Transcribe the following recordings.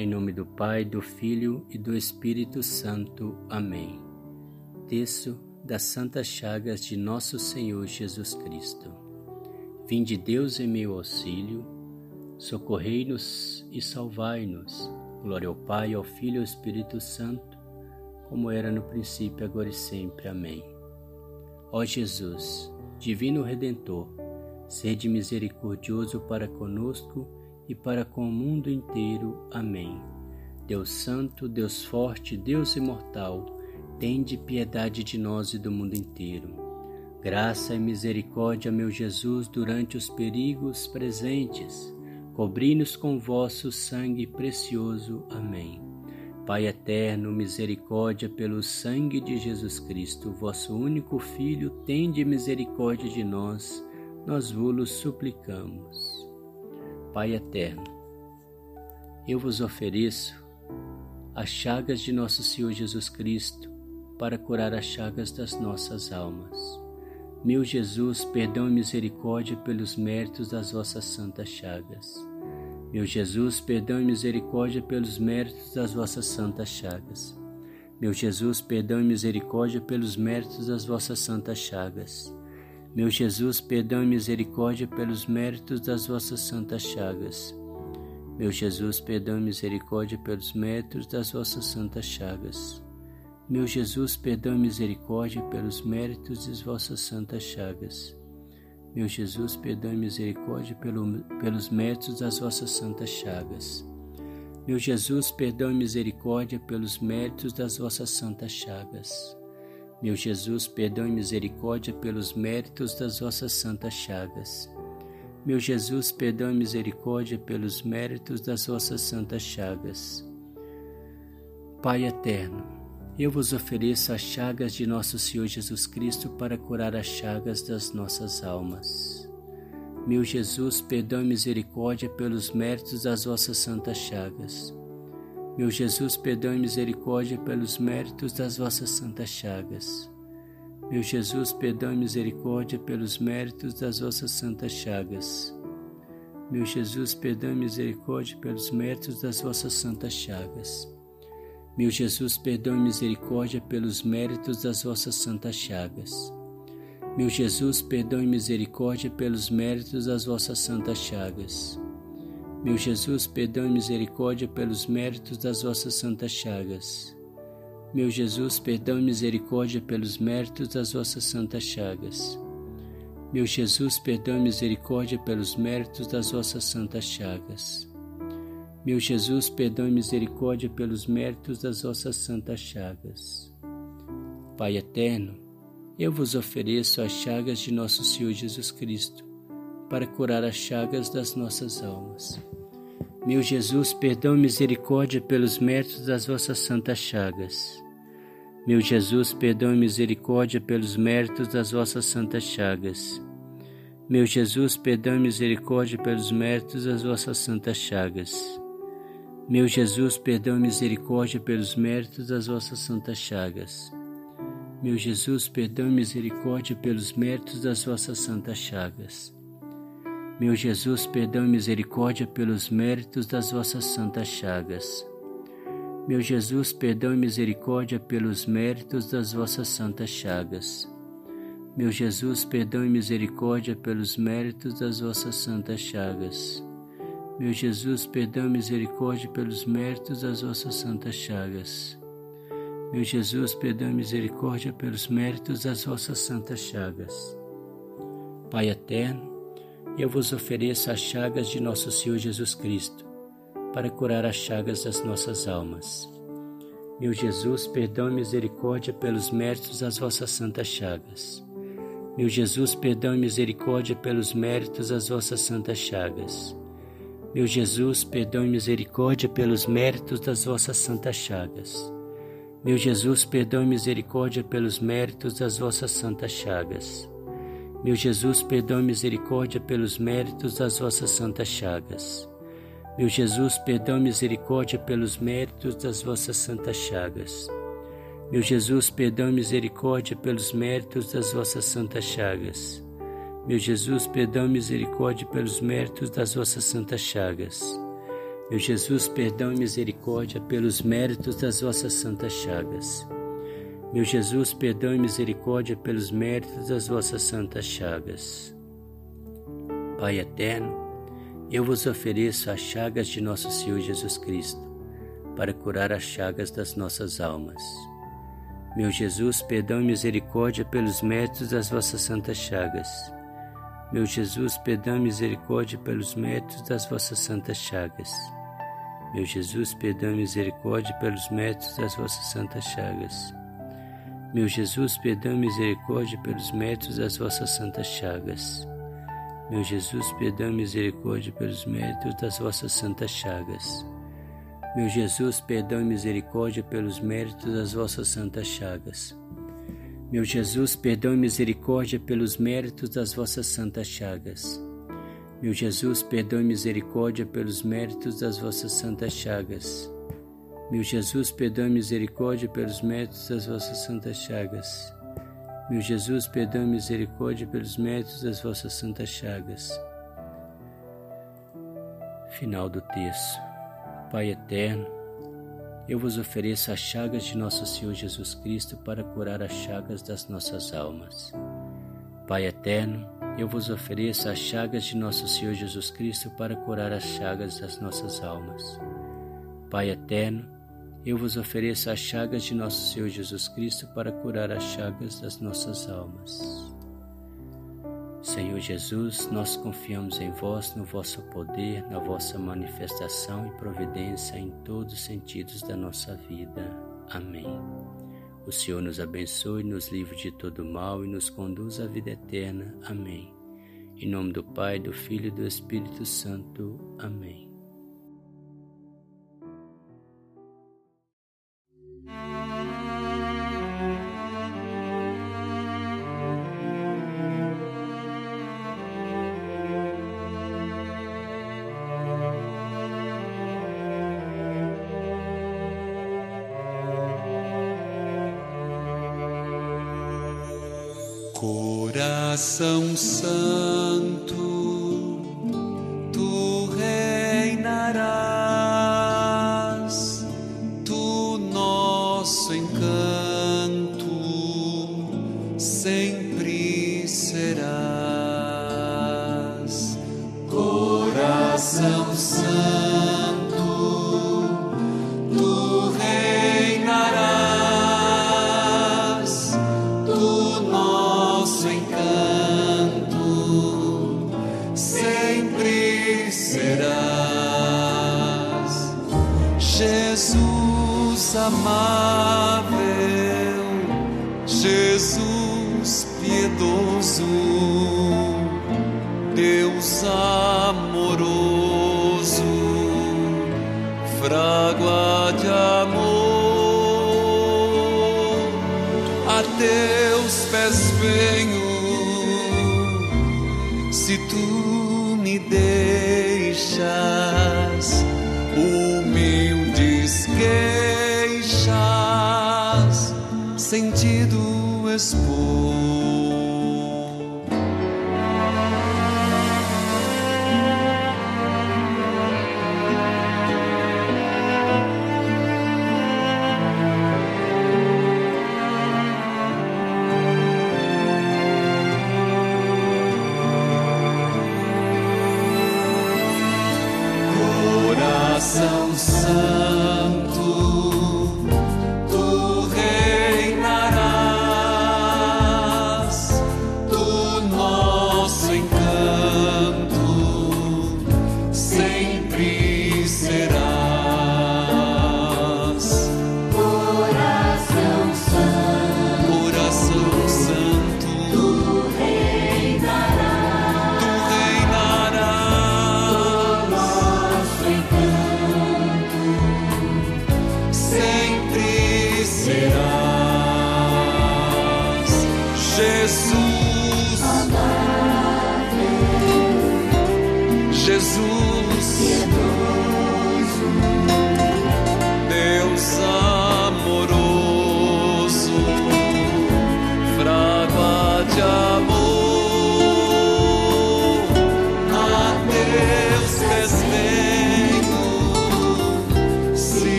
Em nome do Pai, do Filho e do Espírito Santo. Amém. Texto das Santas Chagas de Nosso Senhor Jesus Cristo. Vinde Deus em meu auxílio, socorrei-nos e salvai-nos. Glória ao Pai, ao Filho e ao Espírito Santo, como era no princípio, agora e sempre. Amém. Ó Jesus, Divino Redentor, sede misericordioso para conosco e para com o mundo inteiro. Amém. Deus Santo, Deus Forte, Deus Imortal, tende piedade de nós e do mundo inteiro. Graça e misericórdia, meu Jesus, durante os perigos presentes, cobri-nos com vosso sangue precioso. Amém. Pai eterno, misericórdia pelo sangue de Jesus Cristo, vosso único Filho, tende misericórdia de nós, nós vos suplicamos. Pai eterno, eu vos ofereço as chagas de nosso Senhor Jesus Cristo para curar as chagas das nossas almas. Meu Jesus, perdão e misericórdia pelos méritos das vossas santas chagas. Meu Jesus, perdão e misericórdia pelos méritos das vossas santas chagas. Meu Jesus, perdão e misericórdia pelos méritos das vossas santas chagas. Meu Jesus, perdão e misericórdia pelos méritos das vossas santas chagas. Meu Jesus, perdão e misericórdia pelos méritos das vossas santas chagas. Meu Jesus, perdão e misericórdia pelos méritos das vossas santas chagas. Meu Jesus, perdão e misericórdia pelo, pelos méritos das vossas santas chagas. Meu Jesus, perdão e misericórdia pelos méritos das vossas santas chagas. Meu Jesus, perdão e misericórdia pelos méritos das vossas santas chagas. Meu Jesus, perdão e misericórdia pelos méritos das vossas santas chagas. Pai eterno, eu vos ofereço as chagas de nosso Senhor Jesus Cristo para curar as chagas das nossas almas. Meu Jesus, perdão e misericórdia pelos méritos das vossas santas chagas. Meu Jesus, perdão e misericórdia pelos méritos das vossas santas chagas. Meu Jesus, perdão e misericórdia pelos méritos das vossas santas chagas. Meu Jesus, perdão e misericórdia pelos méritos das vossas santas chagas. Meu Jesus, perdão e misericórdia pelos méritos das vossas santas chagas. Meu Jesus, perdão e misericórdia pelos méritos das vossas santas chagas. Meu Jesus, perdão e misericórdia pelos méritos das vossas santas chagas. Meu Jesus, perdão e misericórdia pelos méritos das vossas santas chagas. Meu Jesus, perdão e misericórdia pelos méritos das vossas santas chagas. Meu Jesus, perdão e misericórdia pelos méritos das vossas santas chagas. Pai eterno, eu vos ofereço as chagas de nosso Senhor Jesus Cristo para curar as chagas das nossas almas. Meu Jesus, perdão e misericórdia pelos méritos das vossas santas chagas. Meu Jesus, perdão e misericórdia pelos méritos das vossas santas chagas. Meu Jesus, perdão e misericórdia pelos méritos das vossas santas chagas. Meu Jesus, perdão e misericórdia pelos méritos das vossas santas chagas. Meu Jesus, perdão e misericórdia pelos méritos das vossas santas chagas. Meu Jesus, perdão e misericórdia pelos méritos das vossas santas chagas. Meu Jesus, perdão e misericórdia pelos méritos das vossas santas chagas. Meu Jesus, perdão e misericórdia pelos méritos das vossas santas chagas. Meu Jesus, perdão e misericórdia pelos méritos das vossas santas chagas. Meu Jesus, perdão e misericórdia pelos méritos das vossas santas chagas. Pai eterno, eu vos ofereço as chagas de nosso Senhor Jesus Cristo, para curar as chagas das nossas almas. Meu Jesus, perdão e misericórdia pelos méritos das vossas santas chagas. Meu Jesus, perdão e misericórdia pelos méritos das vossas santas chagas. Meu Jesus, perdão e misericórdia pelos méritos das vossas santas chagas. Meu Jesus, perdão e misericórdia pelos méritos das vossas santas chagas. Meu Jesus, perdão e misericórdia pelos méritos das vossas santas chagas. Meu Jesus, perdão misericórdia pelos méritos das vossas santas chagas. Meu Jesus, perdão e misericórdia pelos méritos das vossas santas chagas. Meu Jesus, perdão e misericórdia pelos méritos das vossas santas chagas. Meu Jesus, perdão e misericórdia pelos méritos das vossas santas chagas. Meu Jesus, perdão e misericórdia pelos méritos das vossas santas chagas. Pai eterno, eu vos ofereço as chagas de nosso Senhor Jesus Cristo, para curar as chagas das nossas almas. Meu Jesus, perdão e misericórdia pelos méritos das vossas santas chagas. Meu Jesus, perdão e misericórdia pelos méritos das vossas santas chagas. Meu Jesus, perdão e misericórdia pelos méritos das vossas santas chagas. Meu Jesus, perdão e misericórdia pelos méritos das vossas santas chagas. Meu Jesus, perdão e misericórdia pelos méritos das vossas santas chagas. Meu Jesus, perdão e misericórdia pelos méritos das vossas santas chagas. Meu Jesus, perdão e misericórdia pelos méritos das vossas santas chagas. Meu Jesus, perdão e misericórdia pelos méritos das vossas santas chagas. Meu Jesus, perdão e misericórdia pelos méritos das vossas santas chagas. Meu Jesus, perdão e misericórdia pelos méritos das vossas santas chagas. Final do texto. Pai eterno, eu vos ofereço as chagas de nosso Senhor Jesus Cristo para curar as chagas das nossas almas. Pai eterno, eu vos ofereço as chagas de nosso Senhor Jesus Cristo para curar as chagas das nossas almas. Pai eterno, eu vos ofereço as chagas de nosso Senhor Jesus Cristo para curar as chagas das nossas almas. Senhor Jesus, nós confiamos em vós, no vosso poder, na vossa manifestação e providência em todos os sentidos da nossa vida. Amém. O Senhor nos abençoe, nos livre de todo mal e nos conduz à vida eterna. Amém. Em nome do Pai, do Filho e do Espírito Santo. Amém. Coração Santo, tu reinarás, tu nosso encanto sempre serás. Coração Santo. Amável, Jesus piedoso, Deus amoroso, frágua de amor, a teus pés venho, se tu me deixas esposa.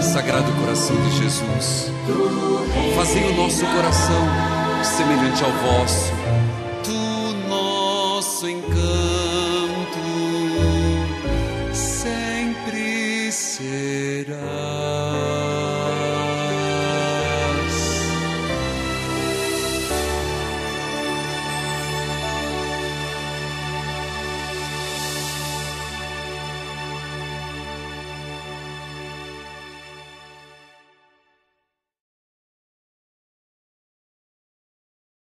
Sagrado coração de Jesus, fazei o nosso coração semelhante ao vosso